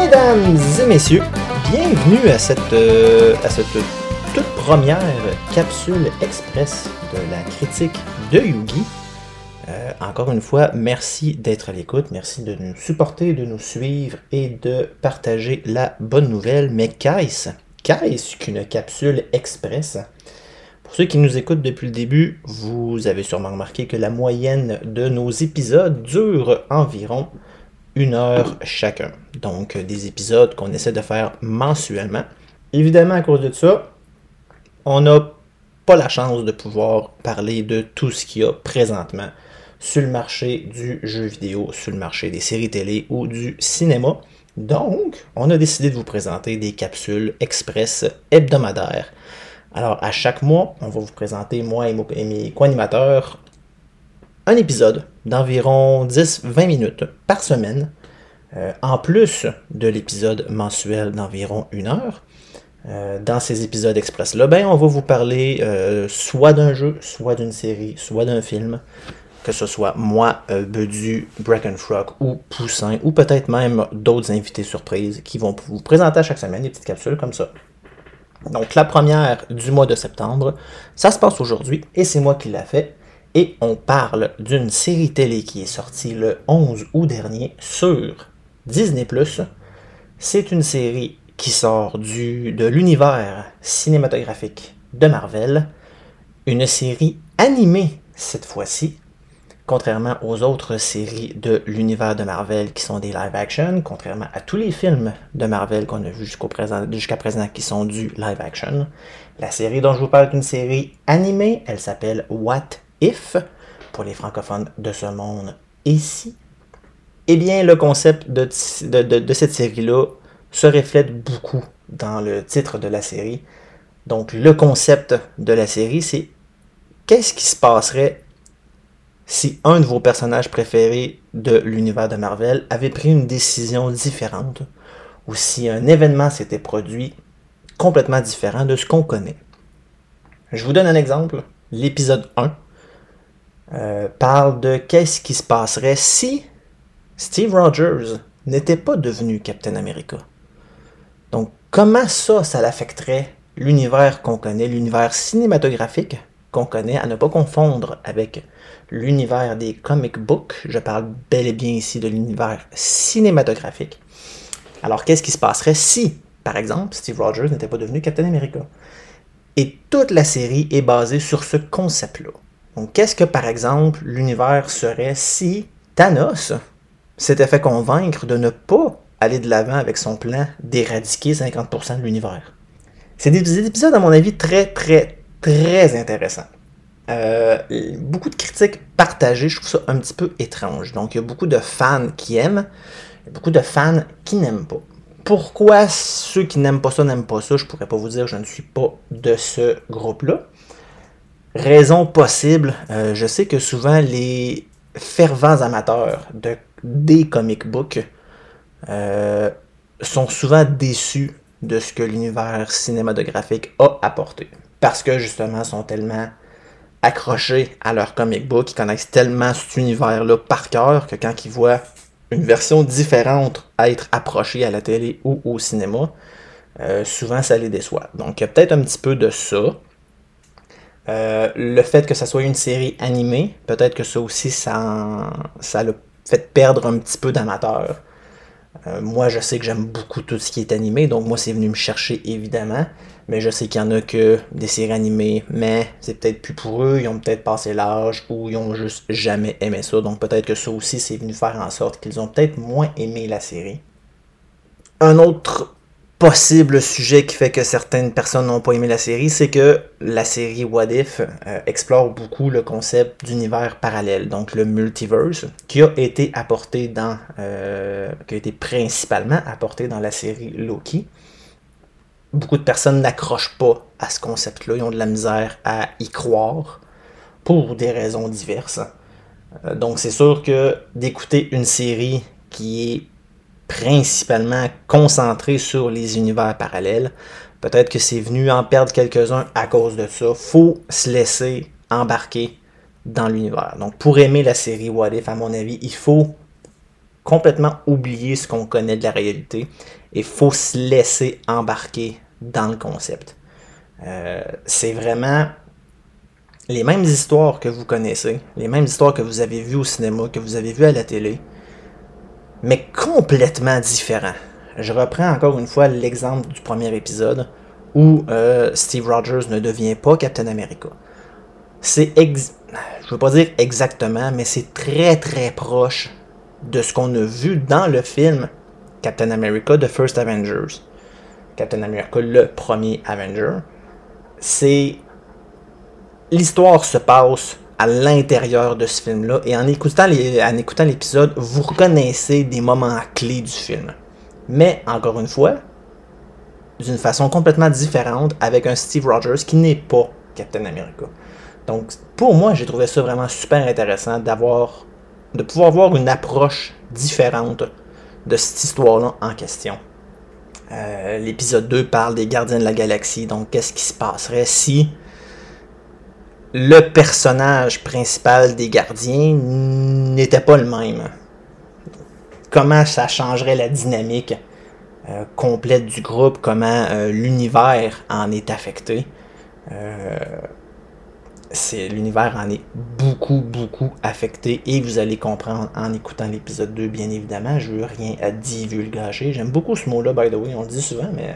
Mesdames et messieurs, bienvenue à cette, euh, à cette toute première capsule express de la critique de Yugi. Euh, encore une fois, merci d'être à l'écoute, merci de nous supporter, de nous suivre et de partager la bonne nouvelle. Mais qu'est-ce qu'est-ce qu'une capsule express? Pour ceux qui nous écoutent depuis le début, vous avez sûrement remarqué que la moyenne de nos épisodes dure environ une heure chacun. Donc des épisodes qu'on essaie de faire mensuellement. Évidemment, à cause de ça, on n'a pas la chance de pouvoir parler de tout ce qu'il y a présentement sur le marché du jeu vidéo, sur le marché des séries télé ou du cinéma. Donc, on a décidé de vous présenter des capsules express hebdomadaires. Alors, à chaque mois, on va vous présenter, moi et mes co-animateurs, un épisode d'environ 10-20 minutes par semaine, euh, en plus de l'épisode mensuel d'environ une heure. Euh, dans ces épisodes express-là, ben, on va vous parler euh, soit d'un jeu, soit d'une série, soit d'un film, que ce soit moi, Bedu, Frog ou Poussin, ou peut-être même d'autres invités surprises qui vont vous présenter à chaque semaine des petites capsules comme ça. Donc la première du mois de septembre, ça se passe aujourd'hui et c'est moi qui l'a fait. Et on parle d'une série télé qui est sortie le 11 août dernier sur Disney ⁇ C'est une série qui sort du, de l'univers cinématographique de Marvel, une série animée cette fois-ci, contrairement aux autres séries de l'univers de Marvel qui sont des live action, contrairement à tous les films de Marvel qu'on a vus jusqu'à présent, présent qui sont du live action. La série dont je vous parle est une série animée, elle s'appelle What If, pour les francophones de ce monde ici. Eh bien, le concept de, de cette série-là se reflète beaucoup dans le titre de la série. Donc, le concept de la série, c'est qu'est-ce qui se passerait si un de vos personnages préférés de l'univers de Marvel avait pris une décision différente, ou si un événement s'était produit complètement différent de ce qu'on connaît. Je vous donne un exemple. L'épisode 1 euh, parle de qu'est-ce qui se passerait si Steve Rogers n'était pas devenu Captain America. Donc, comment ça, ça l'affecterait l'univers qu'on connaît, l'univers cinématographique qu'on connaît, à ne pas confondre avec l'univers des comic books? Je parle bel et bien ici de l'univers cinématographique. Alors, qu'est-ce qui se passerait si, par exemple, Steve Rogers n'était pas devenu Captain America? Et toute la série est basée sur ce concept-là. Donc, qu'est-ce que, par exemple, l'univers serait si Thanos s'était fait convaincre de ne pas aller de l'avant avec son plan d'éradiquer 50% de l'univers? C'est des épisodes, à mon avis, très, très, très intéressants. Euh, beaucoup de critiques partagées, je trouve ça un petit peu étrange. Donc, il y a beaucoup de fans qui aiment, beaucoup de fans qui n'aiment pas. Pourquoi ceux qui n'aiment pas ça n'aiment pas ça, je pourrais pas vous dire, je ne suis pas de ce groupe-là. Raison possible, euh, je sais que souvent les fervents amateurs de, des comic books euh, sont souvent déçus de ce que l'univers cinématographique a apporté. Parce que justement, sont tellement accrochés à leur comic book, ils connaissent tellement cet univers-là par cœur que quand ils voient une version différente être approchée à la télé ou au cinéma, euh, souvent ça les déçoit. Donc il y a peut-être un petit peu de ça. Euh, le fait que ça soit une série animée, peut-être que ça aussi, ça, l'a fait perdre un petit peu d'amateurs. Euh, moi, je sais que j'aime beaucoup tout ce qui est animé, donc moi, c'est venu me chercher évidemment. Mais je sais qu'il y en a que des séries animées, mais c'est peut-être plus pour eux, ils ont peut-être passé l'âge ou ils ont juste jamais aimé ça. Donc peut-être que ça aussi, c'est venu faire en sorte qu'ils ont peut-être moins aimé la série. Un autre possible sujet qui fait que certaines personnes n'ont pas aimé la série, c'est que la série What If euh, explore beaucoup le concept d'univers parallèle, donc le multiverse, qui a été apporté dans, euh, qui principalement apporté dans la série Loki. Beaucoup de personnes n'accrochent pas à ce concept-là, ils ont de la misère à y croire pour des raisons diverses. Euh, donc c'est sûr que d'écouter une série qui est principalement concentré sur les univers parallèles. Peut-être que c'est venu en perdre quelques-uns à cause de ça. Faut se laisser embarquer dans l'univers. Donc pour aimer la série What If, à mon avis, il faut complètement oublier ce qu'on connaît de la réalité et faut se laisser embarquer dans le concept. Euh, c'est vraiment les mêmes histoires que vous connaissez, les mêmes histoires que vous avez vues au cinéma, que vous avez vues à la télé, mais complètement différents. Je reprends encore une fois l'exemple du premier épisode où euh, Steve Rogers ne devient pas Captain America. C'est ex... je veux pas dire exactement, mais c'est très très proche de ce qu'on a vu dans le film Captain America The First Avengers. Captain America le premier Avenger. C'est l'histoire se passe à l'intérieur de ce film-là et en écoutant, l'épisode, vous reconnaissez des moments clés du film. Mais encore une fois, d'une façon complètement différente avec un Steve Rogers qui n'est pas Captain America. Donc pour moi, j'ai trouvé ça vraiment super intéressant d'avoir de pouvoir avoir une approche différente de cette histoire-là en question. Euh, l'épisode 2 parle des gardiens de la galaxie, donc qu'est-ce qui se passerait si le personnage principal des gardiens n'était pas le même. Comment ça changerait la dynamique euh, complète du groupe, comment euh, l'univers en est affecté? Euh, c'est l'univers en est beaucoup, beaucoup affecté et vous allez comprendre en écoutant l'épisode 2, bien évidemment. Je veux rien à divulgacher. J'aime beaucoup ce mot-là, by the way, on le dit souvent, mais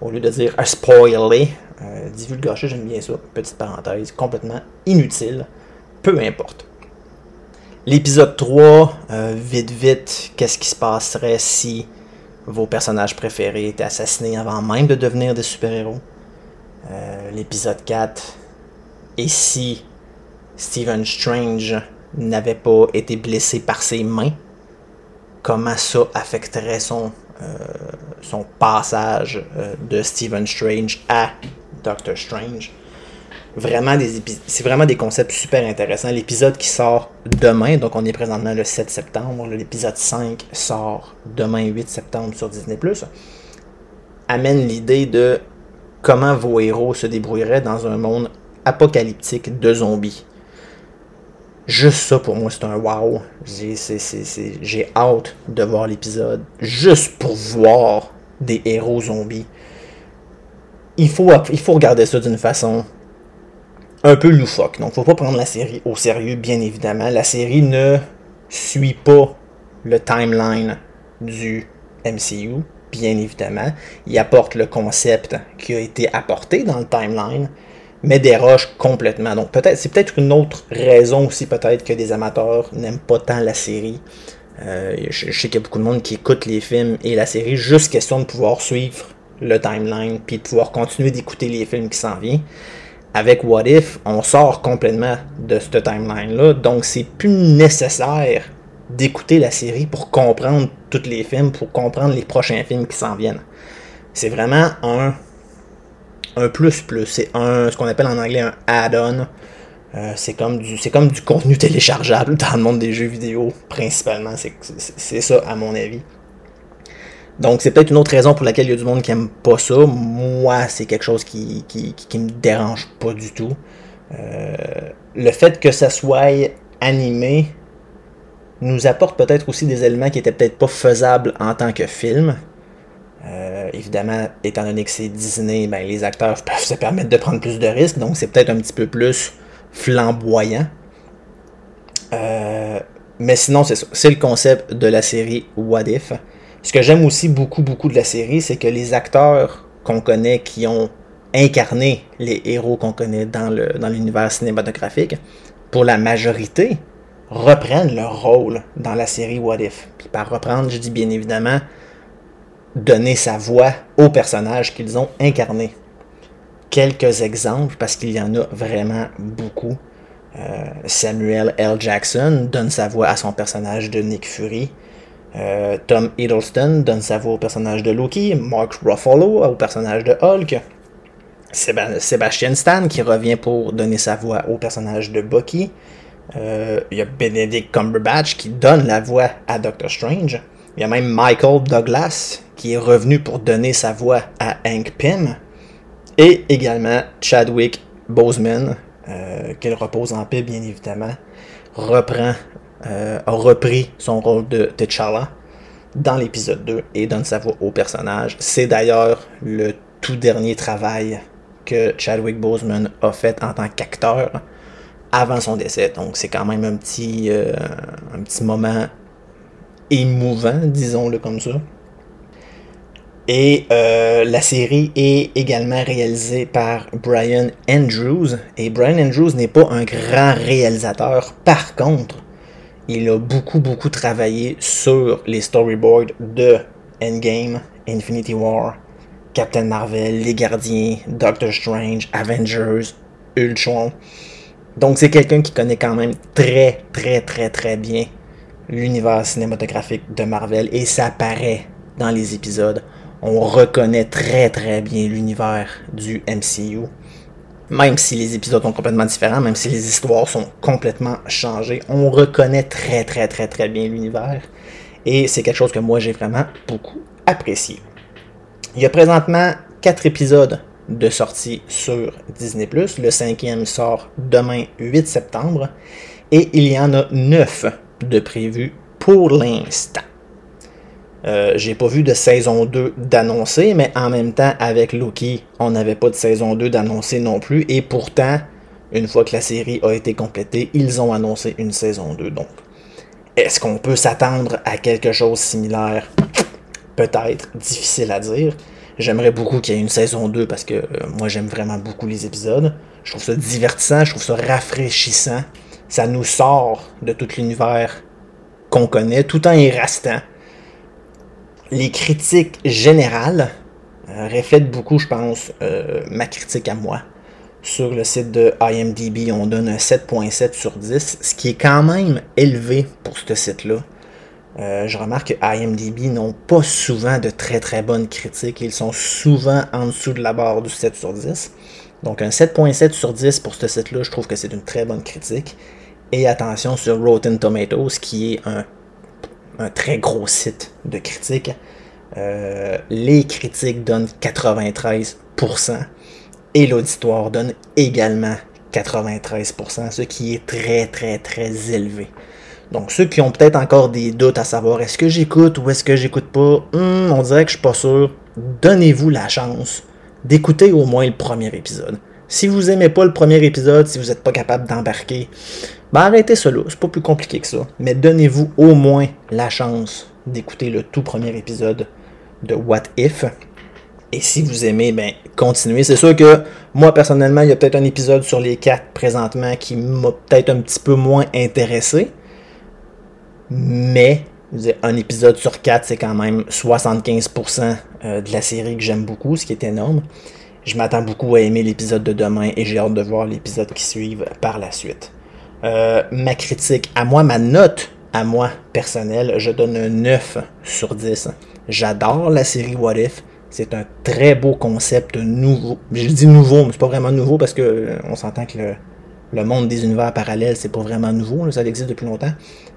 au lieu de dire spoiler, euh, j'aime bien ça. Petite parenthèse, complètement inutile. Peu importe. L'épisode 3, euh, vite vite, qu'est-ce qui se passerait si vos personnages préférés étaient assassinés avant même de devenir des super-héros? Euh, l'épisode 4, et si Stephen Strange n'avait pas été blessé par ses mains? Comment ça affecterait son, son passage de Stephen Strange à Doctor Strange. Vraiment des c'est vraiment des concepts super intéressants. L'épisode qui sort demain, donc on est présentement le 7 septembre, l'épisode 5 sort demain 8 septembre sur Disney ⁇ amène l'idée de comment vos héros se débrouilleraient dans un monde apocalyptique de zombies. Juste ça pour moi c'est un wow. J'ai hâte de voir l'épisode juste pour voir des héros zombies il faut, regarder ça d'une façon un peu loufoque. Donc, faut pas prendre la série au sérieux, bien évidemment. La série ne suit pas le timeline du MCU, bien évidemment. Il apporte le concept qui a été apporté dans le timeline, mais déroge complètement. Donc, peut-être, c'est peut-être une autre raison aussi, peut-être, que des amateurs n'aiment pas tant la série. Euh, je, je, sais qu'il y a beaucoup de monde qui écoute les films et la série juste question de pouvoir suivre le timeline, puis pouvoir continuer d'écouter les films qui s'en viennent. Avec What If, on sort complètement de ce timeline-là, donc c'est plus nécessaire d'écouter la série pour comprendre tous les films, pour comprendre les prochains films qui s'en viennent. C'est vraiment un, un plus plus, c'est un ce qu'on appelle en anglais un add-on. Euh, c'est comme du c'est comme du contenu téléchargeable dans le monde des jeux vidéo principalement, c'est ça à mon avis. Donc, c'est peut-être une autre raison pour laquelle il y a du monde qui aime pas ça. Moi, c'est quelque chose qui, qui, me dérange pas du tout. Euh, le fait que ça soit animé nous apporte peut-être aussi des éléments qui étaient peut-être pas faisables en tant que film. Euh, évidemment, étant donné que c'est Disney, ben, les acteurs peuvent se permettre de prendre plus de risques, donc c'est peut-être un petit peu plus flamboyant. Euh, mais sinon, c'est ça. C'est le concept de la série What If. Ce que j'aime aussi beaucoup, beaucoup de la série, c'est que les acteurs qu'on connaît qui ont incarné les héros qu'on connaît dans, le, dans l'univers cinématographique, pour la majorité, reprennent leur rôle dans la série What If. Puis par reprendre, je dis bien évidemment donner sa voix aux personnages qu'ils ont incarnés. Quelques exemples, parce qu'il y en a vraiment beaucoup. Euh, Samuel L. Jackson donne sa voix à son personnage de Nick Fury. Euh, Tom Hiddleston donne sa voix au personnage de Loki, Mark Ruffalo au personnage de Hulk, Sebastian Stan qui revient pour donner sa voix au personnage de Bucky. Euh, il y a Benedict Cumberbatch qui donne la voix à Doctor Strange. Il y a même Michael Douglas qui est revenu pour donner sa voix à Hank Pym. Et également Chadwick Boseman, euh, qu'il repose en paix bien évidemment, reprend a repris son rôle de T'Challa dans l'épisode 2 et donne sa voix au personnage. C'est d'ailleurs le tout dernier travail que Chadwick Boseman a fait en tant qu'acteur avant son décès. Donc c'est quand même un petit, euh, un petit moment émouvant, disons-le comme ça. Et euh, la série est également réalisée par Brian Andrews. Et Brian Andrews n'est pas un grand réalisateur. Par contre, il a beaucoup, beaucoup travaillé sur les storyboards de Endgame, Infinity War, Captain Marvel, Les Gardiens, Doctor Strange, Avengers, Ultron. Donc c'est quelqu'un qui connaît quand même très, très, très, très bien l'univers cinématographique de Marvel et ça paraît dans les épisodes. On reconnaît très, très bien l'univers du MCU même si les épisodes sont complètement différents, même si les histoires sont complètement changées, on reconnaît très très très très bien l'univers. Et c'est quelque chose que moi j'ai vraiment beaucoup apprécié. Il y a présentement 4 épisodes de sortie sur Disney ⁇ Le cinquième sort demain 8 septembre. Et il y en a 9 de prévus pour l'instant. Euh, j'ai pas vu de saison 2 d'annoncer, mais en même temps, avec Loki, on n'avait pas de saison 2 d'annoncer non plus. Et pourtant, une fois que la série a été complétée, ils ont annoncé une saison 2. Donc, est-ce qu'on peut s'attendre à quelque chose similaire? Peut-être, difficile à dire. J'aimerais beaucoup qu'il y ait une saison 2 parce que euh, moi j'aime vraiment beaucoup les épisodes. Je trouve ça divertissant, je trouve ça rafraîchissant. Ça nous sort de tout l'univers qu'on connaît tout en y restant les critiques générales euh, reflètent beaucoup, je pense, euh, ma critique à moi. Sur le site de IMDB, on donne un 7.7 sur 10, ce qui est quand même élevé pour ce site-là. Euh, je remarque que IMDB n'ont pas souvent de très très bonnes critiques. Ils sont souvent en dessous de la barre du 7 sur 10. Donc un 7.7 sur 10 pour ce site-là, je trouve que c'est une très bonne critique. Et attention sur Rotten Tomatoes, qui est un un très gros site de critiques. Euh, les critiques donnent 93% et l'auditoire donne également 93%, ce qui est très très très élevé. Donc ceux qui ont peut-être encore des doutes à savoir est-ce que j'écoute ou est-ce que j'écoute pas, hmm, on dirait que je suis pas sûr. Donnez-vous la chance d'écouter au moins le premier épisode. Si vous aimez pas le premier épisode, si vous n'êtes pas capable d'embarquer, ben arrêtez cela, c'est pas plus compliqué que ça. Mais donnez-vous au moins la chance d'écouter le tout premier épisode de What If. Et si vous aimez, ben continuez. C'est sûr que moi personnellement, il y a peut-être un épisode sur les quatre présentement qui m'a peut-être un petit peu moins intéressé. Mais un épisode sur quatre, c'est quand même 75% euh, de la série que j'aime beaucoup, ce qui est énorme. Je m'attends beaucoup à aimer l'épisode de demain et j'ai hâte de voir l'épisode qui suit par la suite. Euh, ma critique à moi, ma note à moi personnelle, je donne un 9 sur 10. J'adore la série What If. C'est un très beau concept nouveau. Je dis nouveau, mais c'est pas vraiment nouveau parce que euh, on s'entend que le, monde des univers parallèles, c'est pas vraiment nouveau, ça existe depuis longtemps.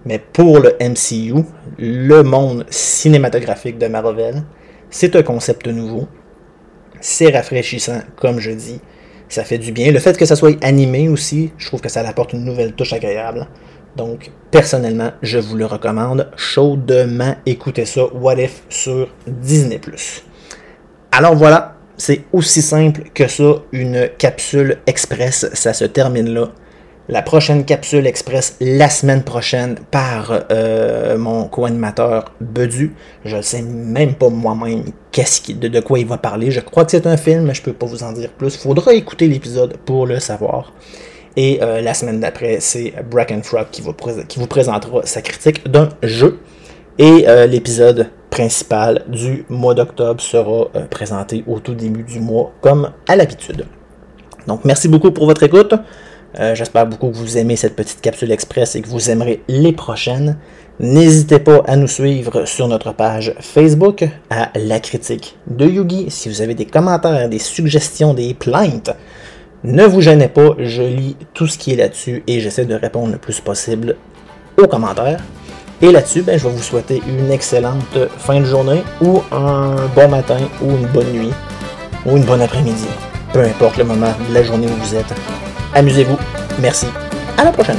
Mais pour le MCU, le monde cinématographique de Marvel, c'est un concept nouveau. C'est rafraîchissant, comme je dis. Ça fait du bien. Le fait que ça soit animé aussi, je trouve que ça apporte une nouvelle touche agréable. Donc, personnellement, je vous le recommande chaudement. Écoutez ça, What If sur Disney+. Alors voilà, c'est aussi simple que ça, une capsule express. Ça se termine là la prochaine capsule express la semaine prochaine par euh, mon co-animateur Bedu. Je ne sais même pas moi-même de, quoi il va parler. Je crois que c'est un film, mais je peux pas vous en dire plus. Faudra écouter l'épisode pour le savoir. Et euh, la semaine d'après, c'est Bracken Frog qui, qui, vous présentera sa critique d'un jeu. Et euh, l'épisode principal du mois d'octobre sera présenté au tout début du mois, comme à l'habitude. Donc merci beaucoup pour votre écoute. Euh, j'espère beaucoup que vous aimez cette petite capsule express et que vous aimerez les prochaines. N'hésitez pas à nous suivre sur notre page Facebook à La Critique de Yugi. Si vous avez des commentaires, des suggestions, des plaintes, ne vous gênez pas, je lis tout ce qui est là-dessus et j'essaie de répondre le plus possible aux commentaires. Et là-dessus, ben, je vais vous souhaiter une excellente fin de journée ou un bon matin ou une bonne nuit ou une bonne après-midi. Peu importe le moment de la journée où vous êtes. Amusez-vous. Merci. À la prochaine.